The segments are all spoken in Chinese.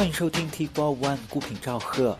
欢迎收听 T Four One 孤品赵贺。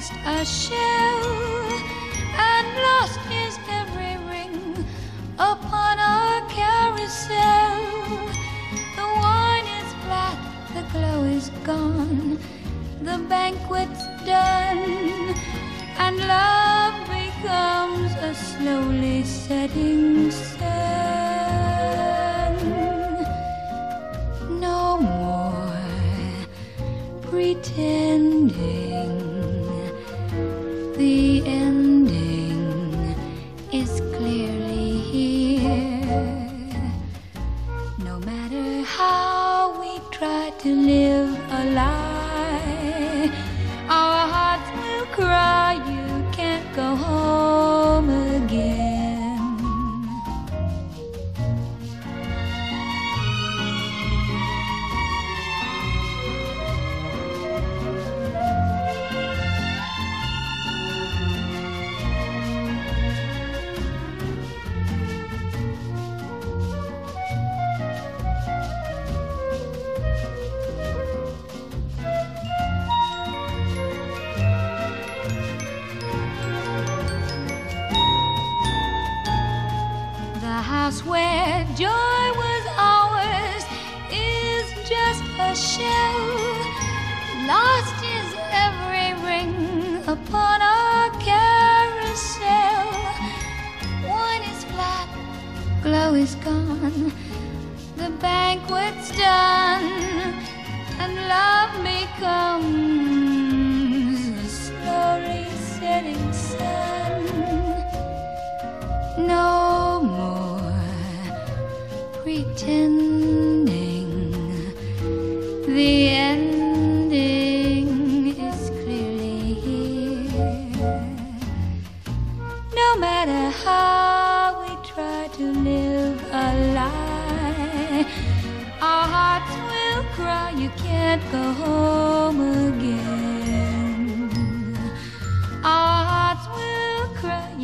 Just a shell, and lost is every ring upon our carousel. The wine is flat, the glow is gone, the banquet's done, and love becomes a slowly setting sun. No more pretending.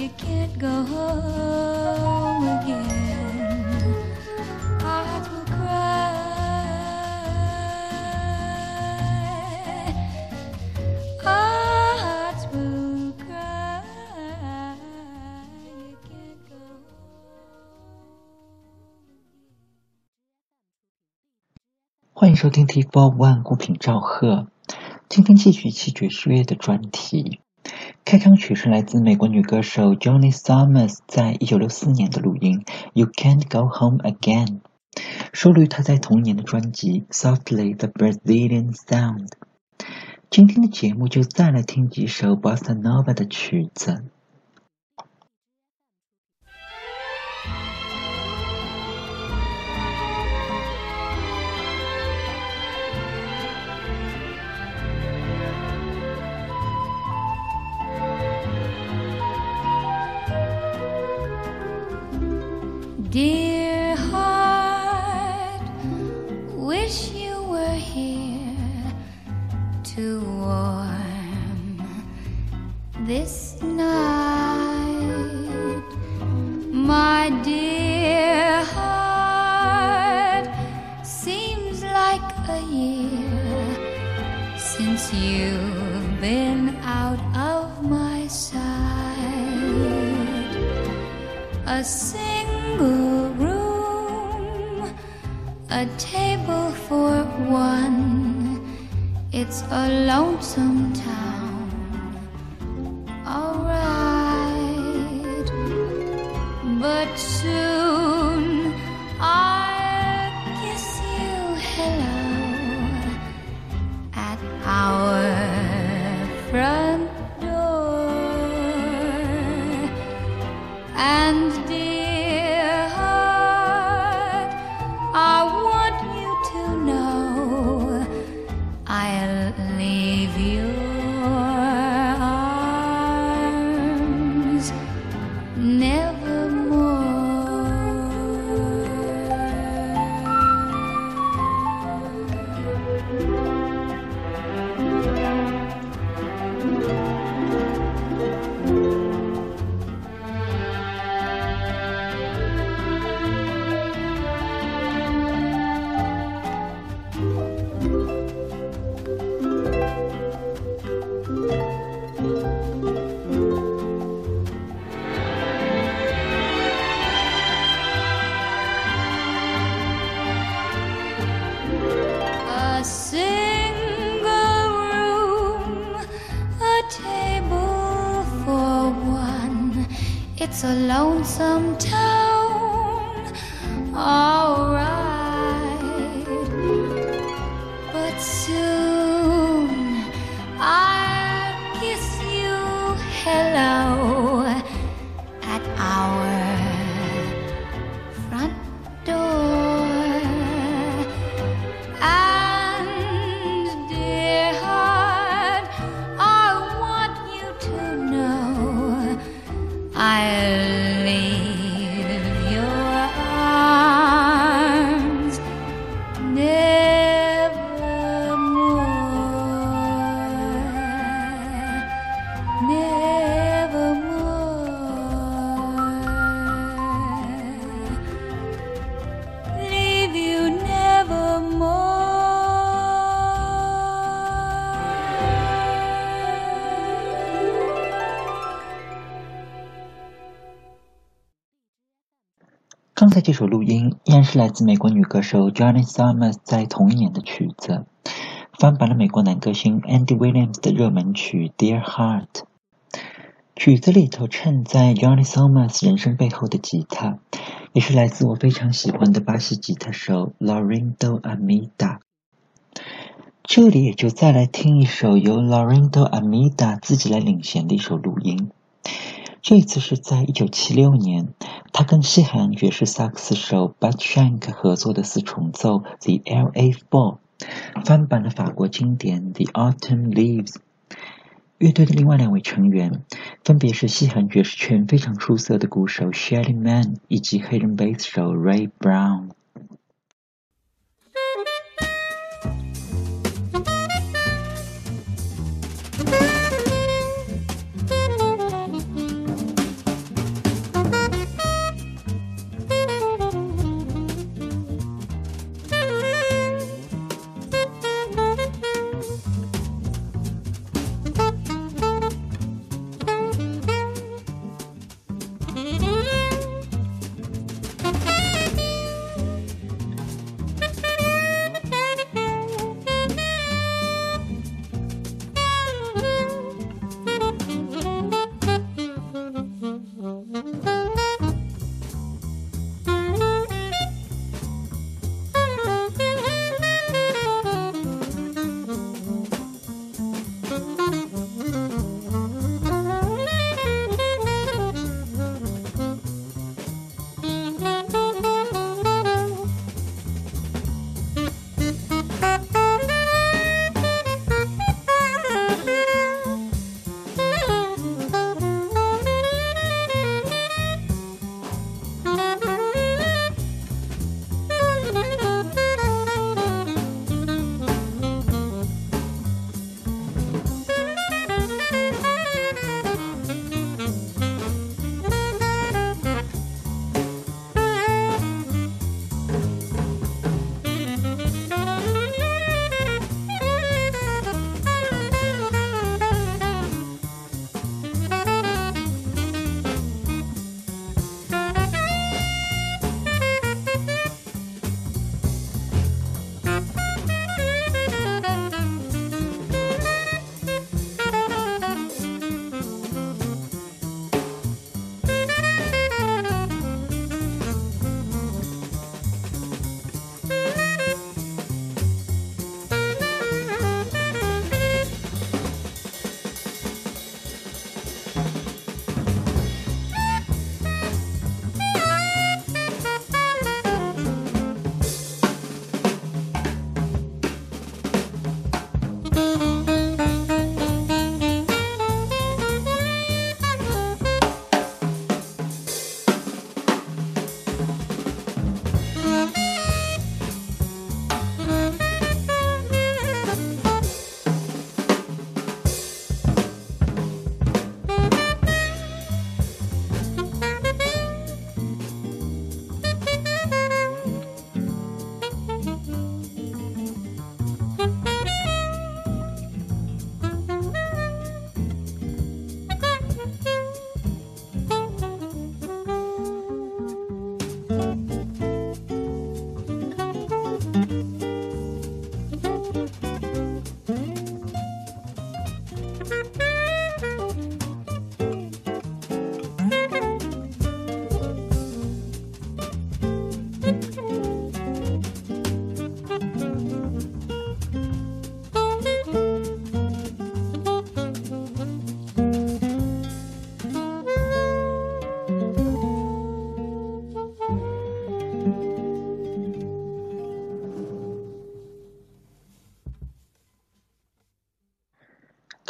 Can't go home again. Hearts will cry. Hearts will cry. You can't go home. 欢迎收听 T Four One 孤品赵贺。今天继续一期爵士乐的专题。开场曲是来自美国女歌手 Johnny Summers 在一九六四年的录音《You Can't Go Home Again》，收录于她在童年的专辑《Softly the Brazilian Sound》。今天的节目就再来听几首 Bossa Nova 的曲子。This night. My dear heart, seems like a year since you've been out of my sight. A single room, a table for one It's a lonesome town. 这首录音依然是来自美国女歌手 Johnny Summers 在同一年的曲子，翻版了美国男歌星 Andy Williams 的热门曲《Dear Heart》。曲子里头衬在 Johnny Summers 人生背后的吉他，也是来自我非常喜欢的巴西吉他手 Lorindo Amida。这里也就再来听一首由 Lorindo Amida 自己来领衔的一首录音。这一次是在一九七六年，他跟西韩爵士萨克斯手 Bud Shank 合作的四重奏《The L.A. Four》，翻版了法国经典《The Autumn Leaves》。乐队的另外两位成员分别是西韩爵士圈非常出色的鼓手 Shelly Man，以及黑人贝斯手 Ray Brown。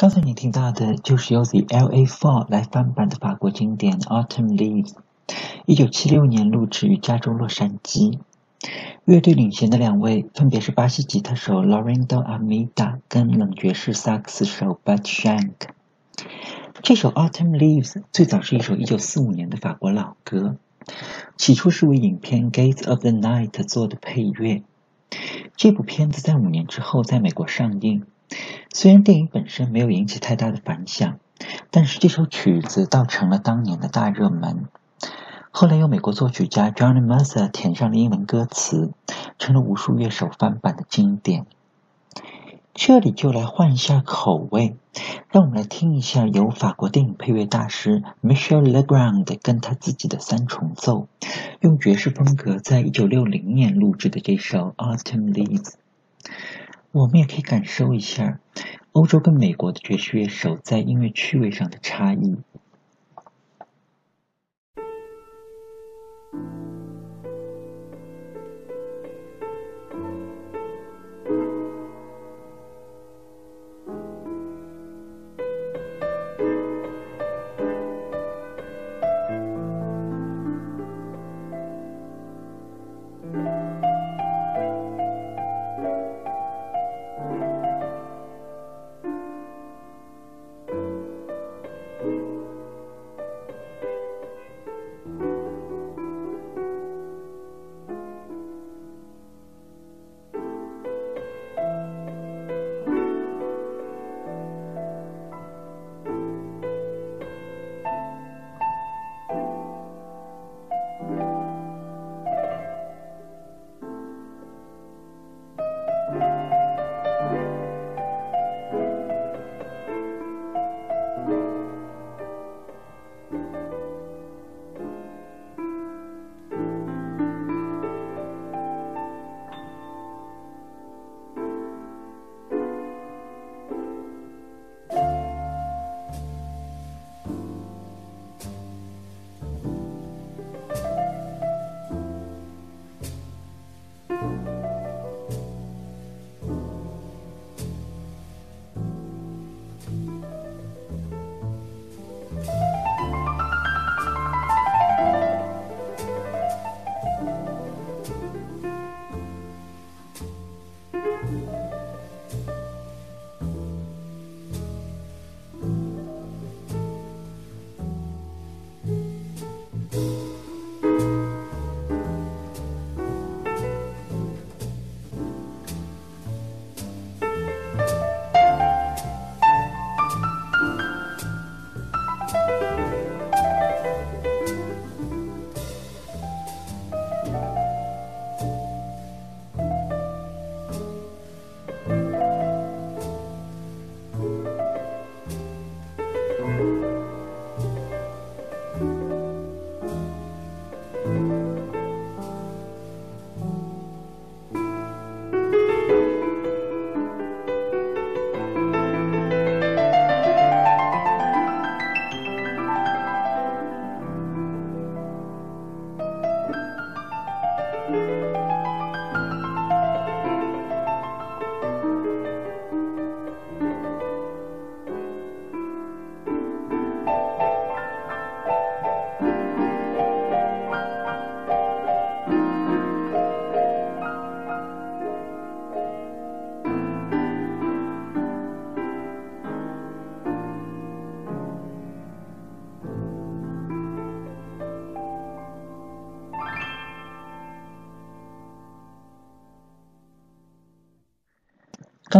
刚才你听到的就是由 The L.A. Four 来翻版的法国经典《Autumn Leaves》，一九七六年录制于加州洛杉矶。乐队领衔的两位分别是巴西吉他手 Lorindo Amida 跟冷爵士萨克斯手 Bud Shank。这首《Autumn Leaves》最早是一首一九四五年的法国老歌，起初是为影片《Gates of the Night》做的配乐。这部片子在五年之后在美国上映。虽然电影本身没有引起太大的反响，但是这首曲子倒成了当年的大热门。后来由美国作曲家 Johnny Mercer 填上了英文歌词，成了无数乐手翻版的经典。这里就来换一下口味，让我们来听一下由法国电影配乐大师 Michel Legrand 跟他自己的三重奏，用爵士风格在一九六零年录制的这首《Autumn Leaves》。我们也可以感受一下欧洲跟美国的爵士乐手在音乐趣味上的差异。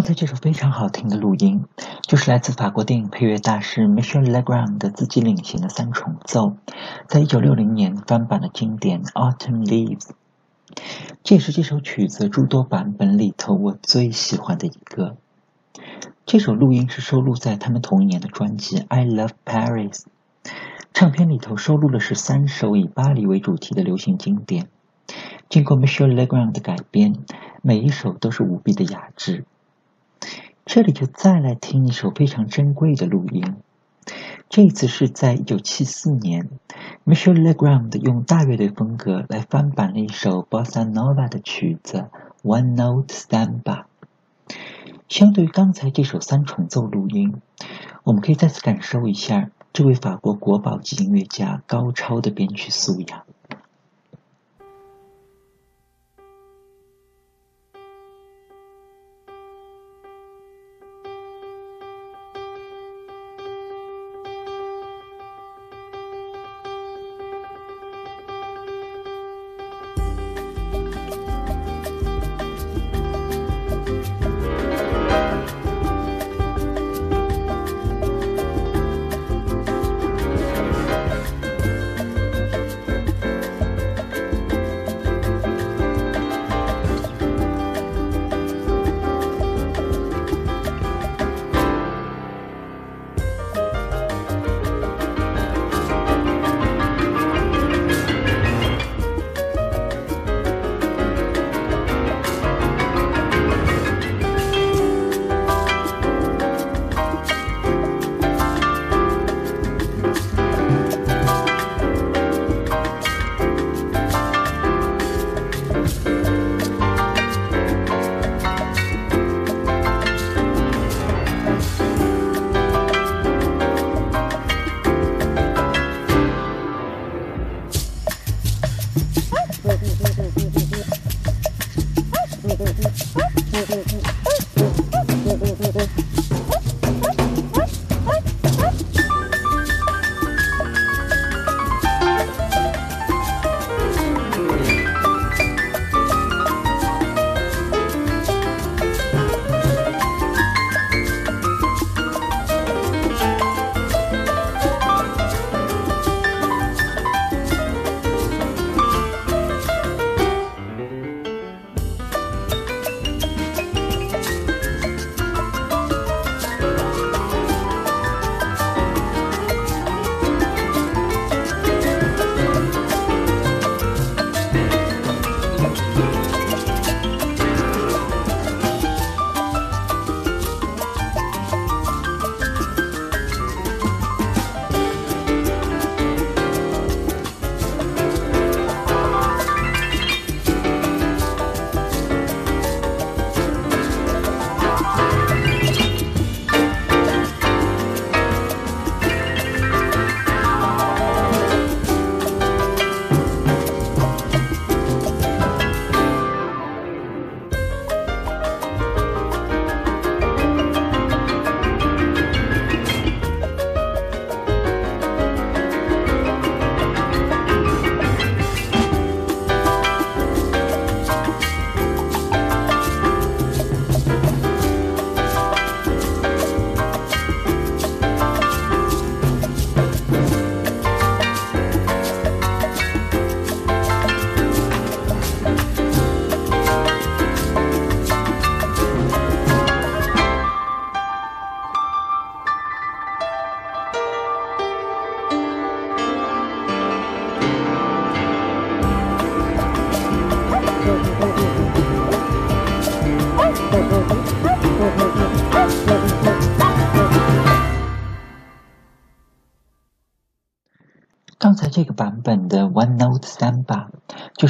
才这首非常好听的录音，就是来自法国电影配乐大师 Michel Legrand 的自己领衔的三重奏，在一九六零年翻版的经典《Autumn Leaves》。这也是这首曲子诸多版本里头我最喜欢的一个。这首录音是收录在他们同一年的专辑《I Love Paris》唱片里头，收录的是三首以巴黎为主题的流行经典。经过 Michel Legrand 的改编，每一首都是无比的雅致。这里就再来听一首非常珍贵的录音，这次是在一九七四年，Michel Legrand 用大乐队风格来翻版了一首 Bossa Nova 的曲子《One Note Samba》。相对于刚才这首三重奏录音，我们可以再次感受一下这位法国国宝级音乐家高超的编曲素养。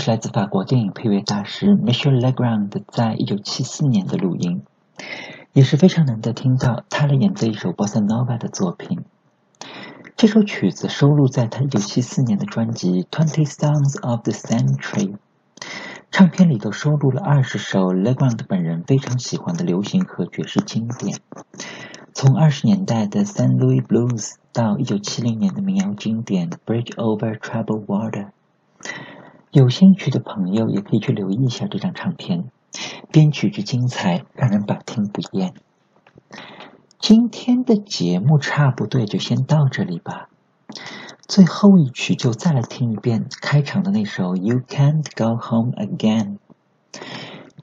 来自法国电影配乐大师 Michel Legrand 在一九七四年的录音，也是非常难得听到他来演奏一首 Bossa Nova 的作品。这首曲子收录在他一九七四年的专辑《Twenty Songs of the Century》唱片里头，收录了二十首 Legrand 本人非常喜欢的流行和爵士经典。从二十年代的 San Luis Blues 到一九七零年的民谣经典 Bridge Over Troubled Water，有兴趣的朋友也可以去留意一下这张唱片，编曲之精彩让人百听不厌。今天的节目差不多就先到这里吧。最后一曲就再来听一遍开场的那首 You Can't Go Home Again。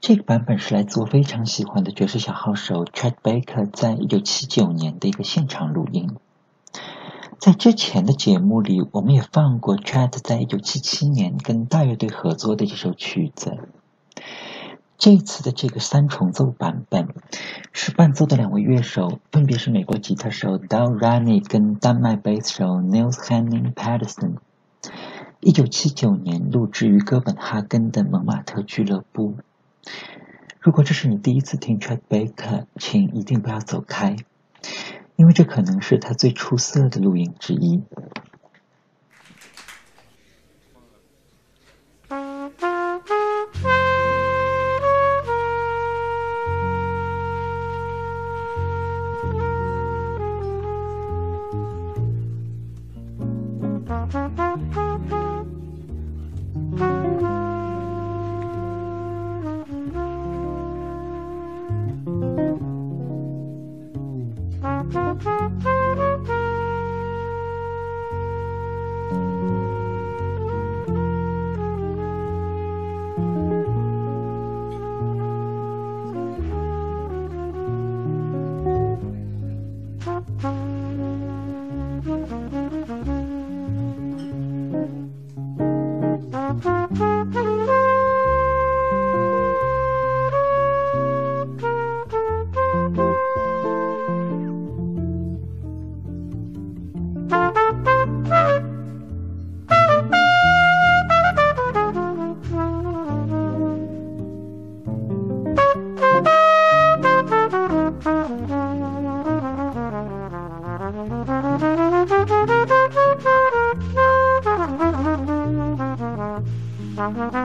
这个版本是来自我非常喜欢的爵士小号手 Chet Baker 在一九七九年的一个现场录音。在之前的节目里，我们也放过 Chet 在一九七七年跟大乐队合作的这首曲子。这次的这个三重奏版本是伴奏的两位乐手，分别是美国吉他手 Dal Rani 跟丹麦贝斯手 Nils Henning Pedersen。一九七九年录制于哥本哈根的蒙马特俱乐部。如果这是你第一次听 Chet Baker，请一定不要走开，因为这可能是他最出色的录音之一。Mm-hmm.